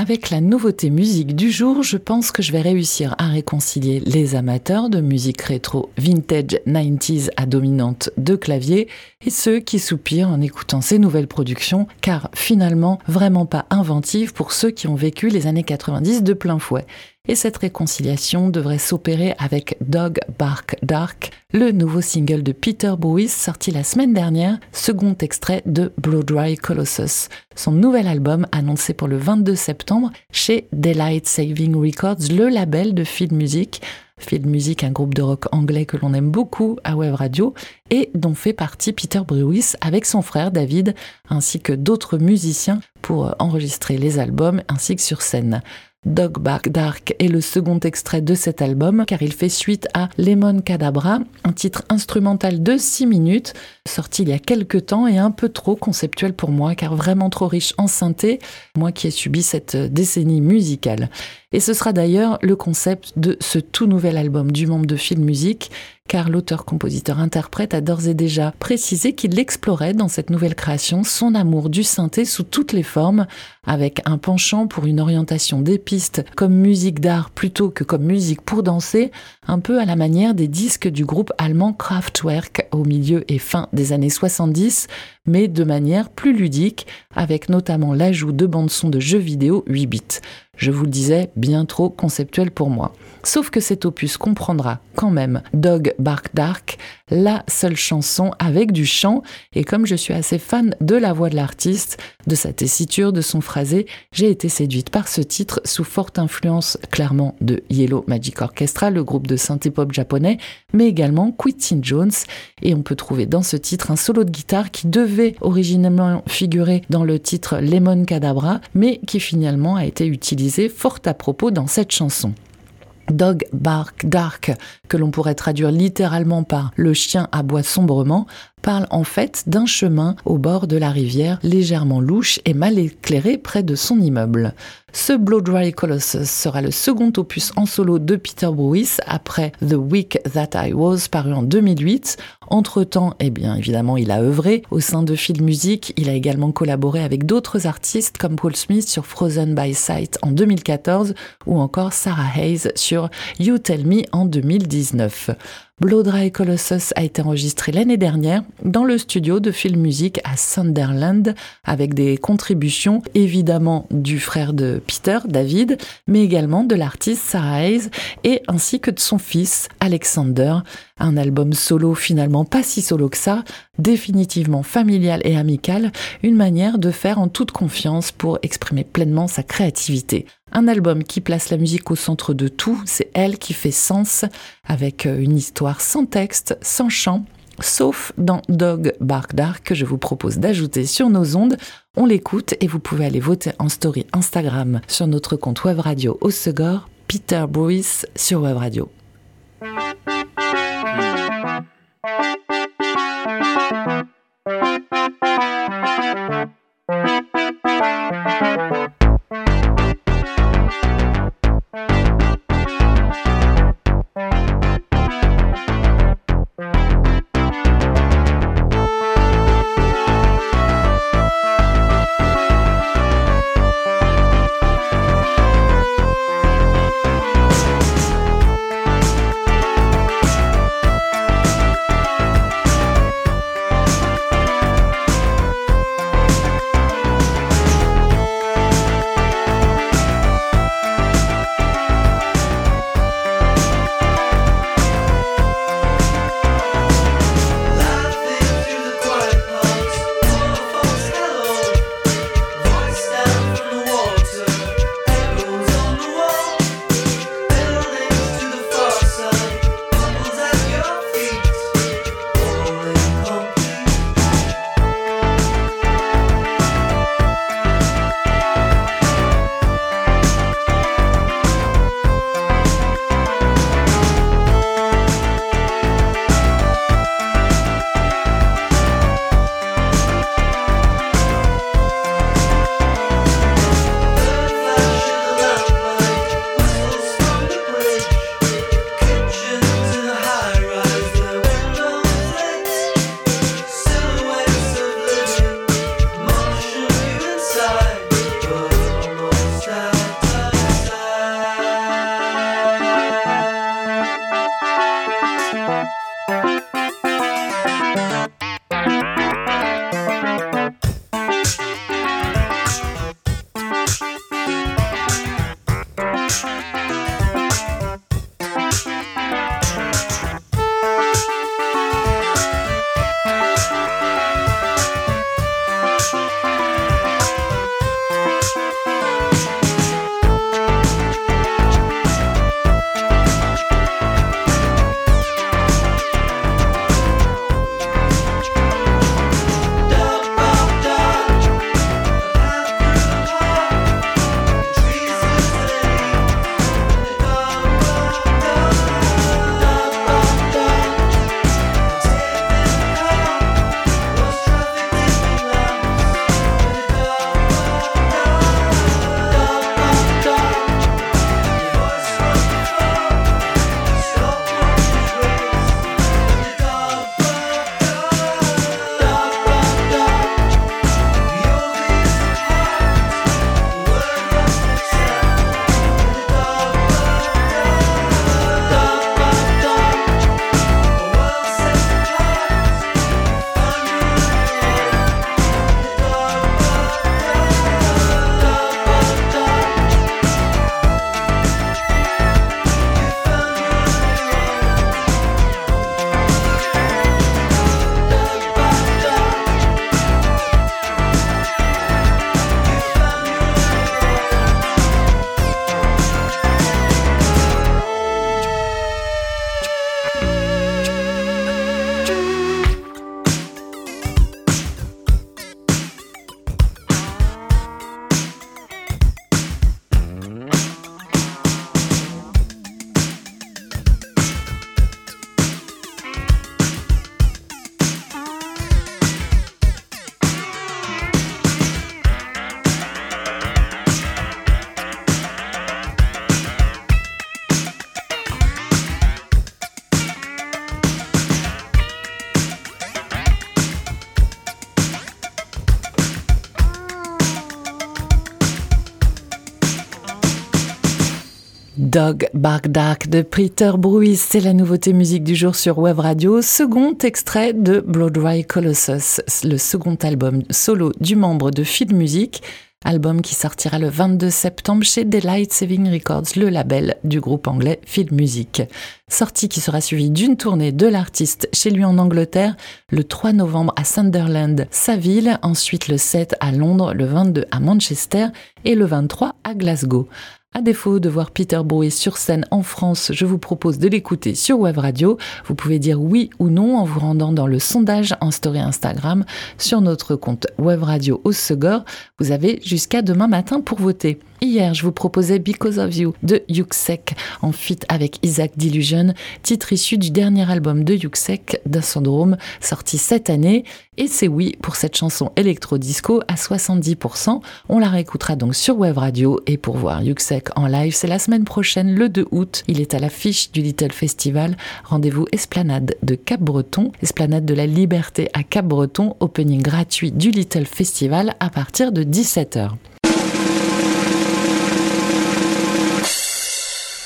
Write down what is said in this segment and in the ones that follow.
Avec la nouveauté musique du jour, je pense que je vais réussir à réconcilier les amateurs de musique rétro vintage 90s à dominante de clavier et ceux qui soupirent en écoutant ces nouvelles productions car finalement vraiment pas inventives pour ceux qui ont vécu les années 90 de plein fouet. Et cette réconciliation devrait s'opérer avec Dog Bark Dark, le nouveau single de Peter Bruce sorti la semaine dernière, second extrait de Blow Dry Colossus, son nouvel album annoncé pour le 22 septembre chez Daylight Saving Records, le label de Field Music. Field Music, un groupe de rock anglais que l'on aime beaucoup à Web Radio et dont fait partie Peter Brewis avec son frère David ainsi que d'autres musiciens pour enregistrer les albums ainsi que sur scène. Dog Bark Dark est le second extrait de cet album car il fait suite à Lemon Cadabra, un titre instrumental de 6 minutes, sorti il y a quelques temps et un peu trop conceptuel pour moi car vraiment trop riche en synthé, moi qui ai subi cette décennie musicale. Et ce sera d'ailleurs le concept de ce tout nouvel album du membre de Film Music car l'auteur-compositeur-interprète a d'ores et déjà précisé qu'il explorait dans cette nouvelle création son amour du synthé sous toutes les formes, avec un penchant pour une orientation des pistes comme musique d'art plutôt que comme musique pour danser, un peu à la manière des disques du groupe allemand Kraftwerk au milieu et fin des années 70, mais de manière plus ludique, avec notamment l'ajout de bandes-son de jeux vidéo 8 bits. Je vous le disais, bien trop conceptuel pour moi. Sauf que cet opus comprendra quand même Dog Bark Dark, la seule chanson avec du chant, et comme je suis assez fan de la voix de l'artiste, de sa tessiture, de son phrasé, j'ai été séduite par ce titre sous forte influence clairement de Yellow Magic Orchestra, le groupe de synthé-pop japonais, mais également Quincy Jones, et on peut trouver dans ce titre un solo de guitare qui devait originellement figurer dans le titre Lemon Cadabra, mais qui finalement a été utilisé fort à propos dans cette chanson. Dog Bark Dark, que l'on pourrait traduire littéralement par le chien aboie sombrement, parle en fait d'un chemin au bord de la rivière légèrement louche et mal éclairé près de son immeuble. Ce Blow Dry Colossus sera le second opus en solo de Peter Bruce après The Week That I Was paru en 2008. Entre-temps, eh bien évidemment, il a œuvré au sein de Film Music, il a également collaboré avec d'autres artistes comme Paul Smith sur Frozen by Sight en 2014 ou encore Sarah Hayes sur You Tell Me en 2019. Blow Dry Colossus a été enregistré l'année dernière dans le studio de Film Music à Sunderland avec des contributions évidemment du frère de Peter, David, mais également de l'artiste Sarah Hayes et ainsi que de son fils Alexander. Un album solo finalement pas si solo que ça, définitivement familial et amical, une manière de faire en toute confiance pour exprimer pleinement sa créativité. Un album qui place la musique au centre de tout, c'est elle qui fait sens avec une histoire sans texte, sans chant, sauf dans Dog Bark Dark que je vous propose d'ajouter sur nos ondes. On l'écoute et vous pouvez aller voter en story Instagram sur notre compte web radio au Peter Bruce sur web radio. Dog Bark Dark de Peter Bruce, c'est la nouveauté musique du jour sur Web Radio, second extrait de Blood Dry Colossus, le second album solo du membre de Feed Music, album qui sortira le 22 septembre chez Daylight Saving Records, le label du groupe anglais Feed Music. Sortie qui sera suivie d'une tournée de l'artiste chez lui en Angleterre le 3 novembre à Sunderland, sa ville, ensuite le 7 à Londres, le 22 à Manchester et le 23 à Glasgow. À défaut de voir Peter Brouet sur scène en France, je vous propose de l'écouter sur Web Radio. Vous pouvez dire oui ou non en vous rendant dans le sondage en story Instagram sur notre compte Web Radio au Segor. Vous avez jusqu'à demain matin pour voter. Hier, je vous proposais Because of You de Yuxek en feat avec Isaac Delusion, titre issu du dernier album de Yuxek, The Syndrome, sorti cette année. Et c'est oui pour cette chanson électro-disco à 70%. On la réécoutera donc sur Web Radio. Et pour voir Yuxek en live, c'est la semaine prochaine, le 2 août. Il est à l'affiche du Little Festival. Rendez-vous Esplanade de Cap-Breton, Esplanade de la Liberté à Cap-Breton, opening gratuit du Little Festival à partir de 17h.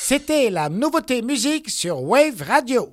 C'était la nouveauté musique sur Wave Radio.